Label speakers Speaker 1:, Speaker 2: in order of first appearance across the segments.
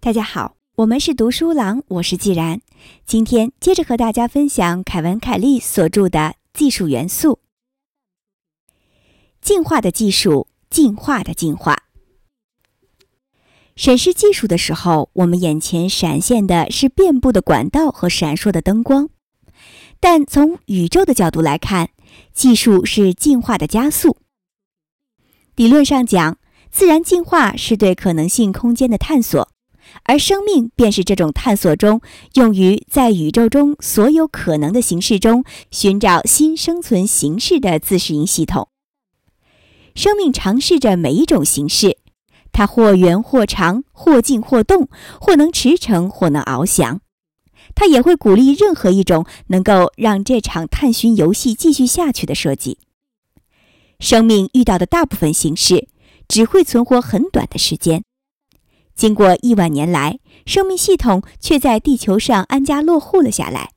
Speaker 1: 大家好，我们是读书郎，我是既然。今天接着和大家分享凯文·凯利所著的《技术元素：进化的技术，进化的进化》。审视技术的时候，我们眼前闪现的是遍布的管道和闪烁的灯光，但从宇宙的角度来看，技术是进化的加速。理论上讲，自然进化是对可能性空间的探索。而生命便是这种探索中用于在宇宙中所有可能的形式中寻找新生存形式的自适应系统。生命尝试着每一种形式，它或圆或长，或静或动，或能驰骋，或能翱翔。它也会鼓励任何一种能够让这场探寻游戏继续下去的设计。生命遇到的大部分形式只会存活很短的时间。经过亿万年来，生命系统却在地球上安家落户了下来。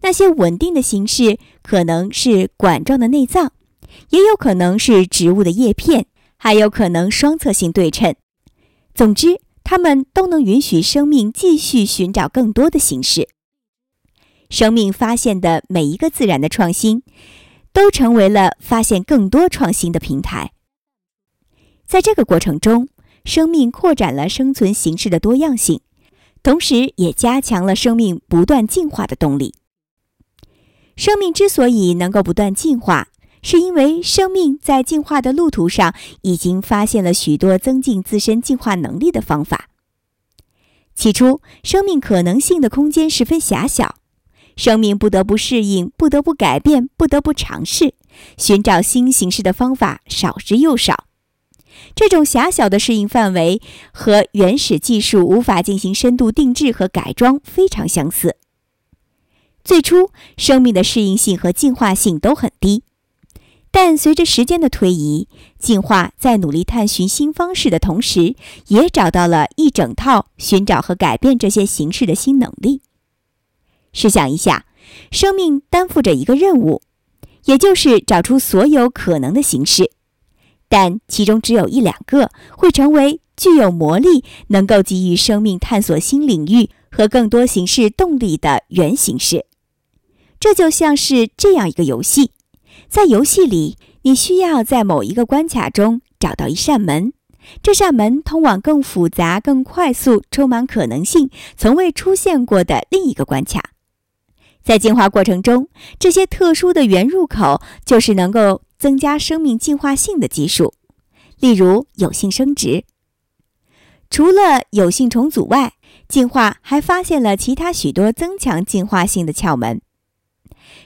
Speaker 1: 那些稳定的形式可能是管状的内脏，也有可能是植物的叶片，还有可能双侧性对称。总之，它们都能允许生命继续寻找更多的形式。生命发现的每一个自然的创新，都成为了发现更多创新的平台。在这个过程中，生命扩展了生存形式的多样性，同时也加强了生命不断进化的动力。生命之所以能够不断进化，是因为生命在进化的路途上已经发现了许多增进自身进化能力的方法。起初，生命可能性的空间十分狭小，生命不得不适应，不得不改变，不得不尝试，寻找新形式的方法少之又少。这种狭小的适应范围和原始技术无法进行深度定制和改装非常相似。最初，生命的适应性和进化性都很低，但随着时间的推移，进化在努力探寻新方式的同时，也找到了一整套寻找和改变这些形式的新能力。试想一下，生命担负着一个任务，也就是找出所有可能的形式。但其中只有一两个会成为具有魔力、能够给予生命探索新领域和更多形式动力的原形式。这就像是这样一个游戏，在游戏里，你需要在某一个关卡中找到一扇门，这扇门通往更复杂、更快速、充满可能性、从未出现过的另一个关卡。在进化过程中，这些特殊的原入口就是能够。增加生命进化性的技术，例如有性生殖。除了有性重组外，进化还发现了其他许多增强进化性的窍门：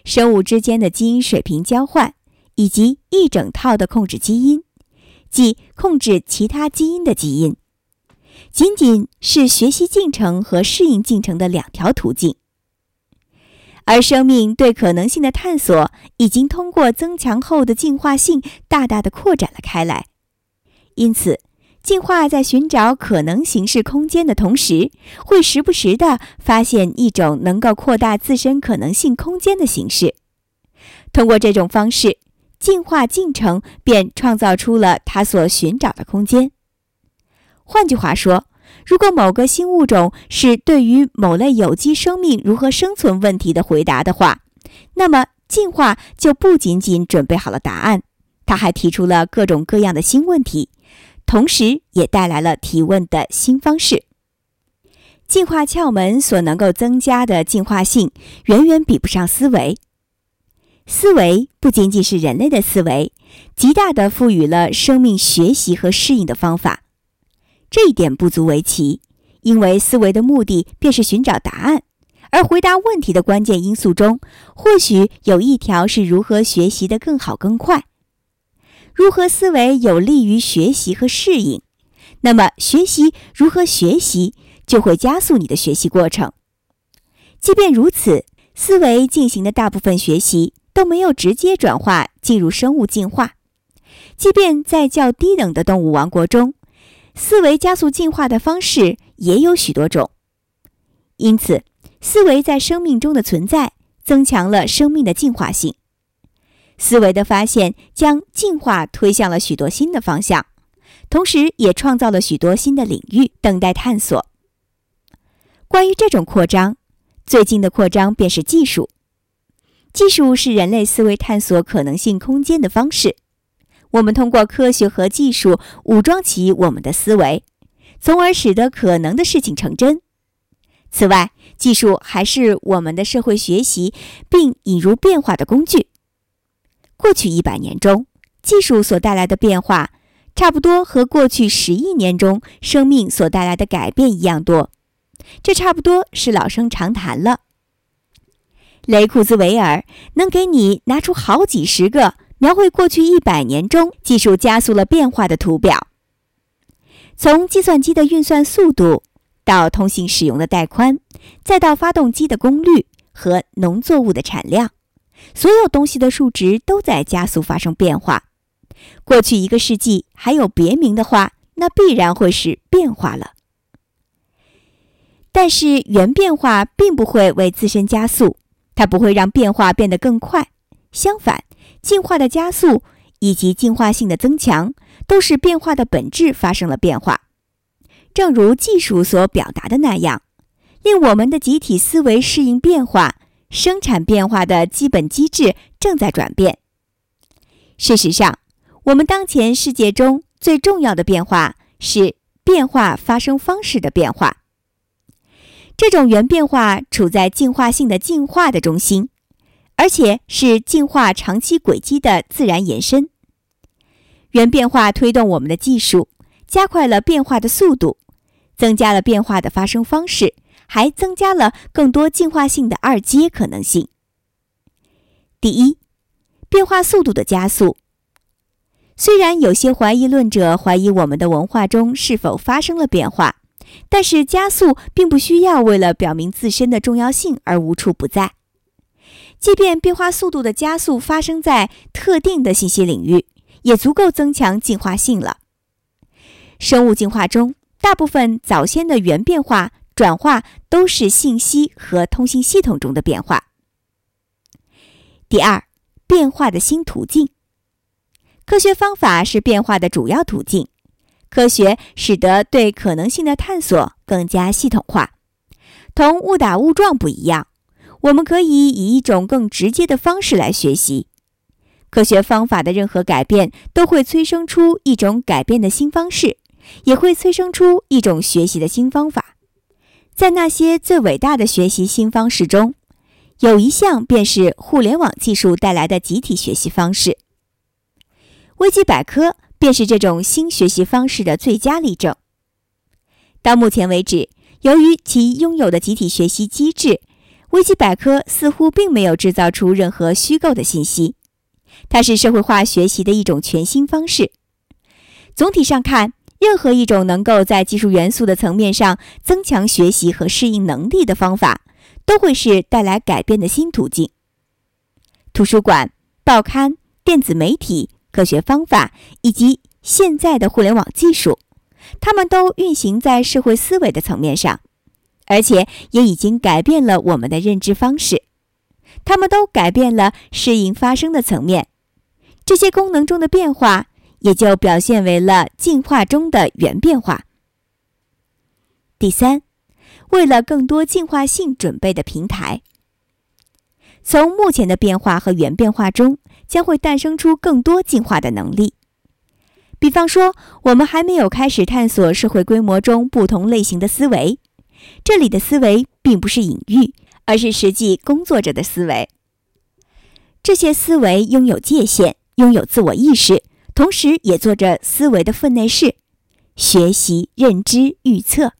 Speaker 1: 生物之间的基因水平交换，以及一整套的控制基因，即控制其他基因的基因，仅仅是学习进程和适应进程的两条途径。而生命对可能性的探索已经通过增强后的进化性大大的扩展了开来，因此，进化在寻找可能形式空间的同时，会时不时地发现一种能够扩大自身可能性空间的形式。通过这种方式，进化进程便创造出了它所寻找的空间。换句话说。如果某个新物种是对于某类有机生命如何生存问题的回答的话，那么进化就不仅仅准备好了答案，它还提出了各种各样的新问题，同时也带来了提问的新方式。进化窍门所能够增加的进化性，远远比不上思维。思维不仅仅是人类的思维，极大地赋予了生命学习和适应的方法。这一点不足为奇，因为思维的目的便是寻找答案，而回答问题的关键因素中，或许有一条是如何学习的更好更快。如何思维有利于学习和适应，那么学习如何学习就会加速你的学习过程。即便如此，思维进行的大部分学习都没有直接转化进入生物进化，即便在较低等的动物王国中。思维加速进化的方式也有许多种，因此，思维在生命中的存在增强了生命的进化性。思维的发现将进化推向了许多新的方向，同时也创造了许多新的领域等待探索。关于这种扩张，最近的扩张便是技术。技术是人类思维探索可能性空间的方式。我们通过科学和技术武装起我们的思维，从而使得可能的事情成真。此外，技术还是我们的社会学习并引入变化的工具。过去一百年中，技术所带来的变化，差不多和过去十亿年中生命所带来的改变一样多。这差不多是老生常谈了。雷库兹维尔能给你拿出好几十个描绘过去一百年中技术加速了变化的图表，从计算机的运算速度，到通信使用的带宽，再到发动机的功率和农作物的产量。所有东西的数值都在加速发生变化。过去一个世纪还有别名的话，那必然会是变化了。但是原变化并不会为自身加速，它不会让变化变得更快。相反，进化的加速以及进化性的增强，都是变化的本质发生了变化。正如技术所表达的那样，令我们的集体思维适应变化。生产变化的基本机制正在转变。事实上，我们当前世界中最重要的变化是变化发生方式的变化。这种原变化处在进化性的进化的中心，而且是进化长期轨迹的自然延伸。原变化推动我们的技术，加快了变化的速度，增加了变化的发生方式。还增加了更多进化性的二阶可能性。第一，变化速度的加速。虽然有些怀疑论者怀疑我们的文化中是否发生了变化，但是加速并不需要为了表明自身的重要性而无处不在。即便变化速度的加速发生在特定的信息领域，也足够增强进化性了。生物进化中，大部分早先的原变化。转化都是信息和通信系统中的变化。第二，变化的新途径。科学方法是变化的主要途径。科学使得对可能性的探索更加系统化。同误打误撞不一样，我们可以以一种更直接的方式来学习。科学方法的任何改变都会催生出一种改变的新方式，也会催生出一种学习的新方法。在那些最伟大的学习新方式中，有一项便是互联网技术带来的集体学习方式。维基百科便是这种新学习方式的最佳例证。到目前为止，由于其拥有的集体学习机制，维基百科似乎并没有制造出任何虚构的信息。它是社会化学习的一种全新方式。总体上看。任何一种能够在技术元素的层面上增强学习和适应能力的方法，都会是带来改变的新途径。图书馆、报刊、电子媒体、科学方法以及现在的互联网技术，它们都运行在社会思维的层面上，而且也已经改变了我们的认知方式。它们都改变了适应发生的层面，这些功能中的变化。也就表现为了进化中的原变化。第三，为了更多进化性准备的平台。从目前的变化和原变化中，将会诞生出更多进化的能力。比方说，我们还没有开始探索社会规模中不同类型的思维。这里的思维并不是隐喻，而是实际工作者的思维。这些思维拥有界限，拥有自我意识。同时也做着思维的分内事，学习、认知、预测。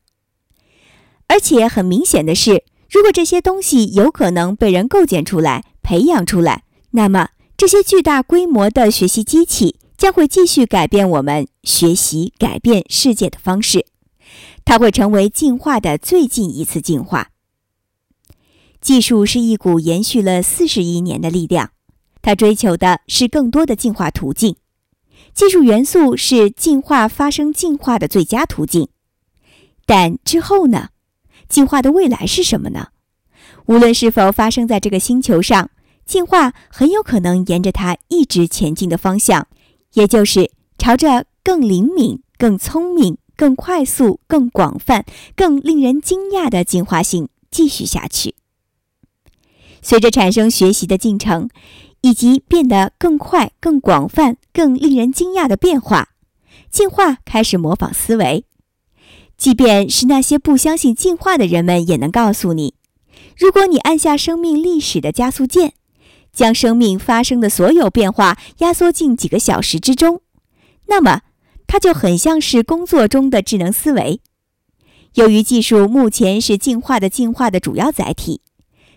Speaker 1: 而且很明显的是，如果这些东西有可能被人构建出来、培养出来，那么这些巨大规模的学习机器将会继续改变我们学习、改变世界的方式。它会成为进化的最近一次进化。技术是一股延续了四十亿年的力量，它追求的是更多的进化途径。技术元素是进化发生进化的最佳途径，但之后呢？进化的未来是什么呢？无论是否发生在这个星球上，进化很有可能沿着它一直前进的方向，也就是朝着更灵敏、更聪明、更快速、更广泛、更令人惊讶的进化性继续下去。随着产生学习的进程，以及变得更快、更广泛、更令人惊讶的变化，进化开始模仿思维。即便是那些不相信进化的人们，也能告诉你：如果你按下生命历史的加速键，将生命发生的所有变化压缩进几个小时之中，那么它就很像是工作中的智能思维。由于技术目前是进化的进化的主要载体，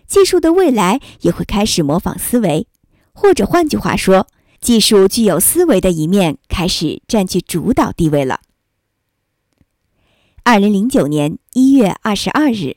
Speaker 1: 技术的未来也会开始模仿思维，或者换句话说，技术具有思维的一面开始占据主导地位了。二零零九年一月二十二日。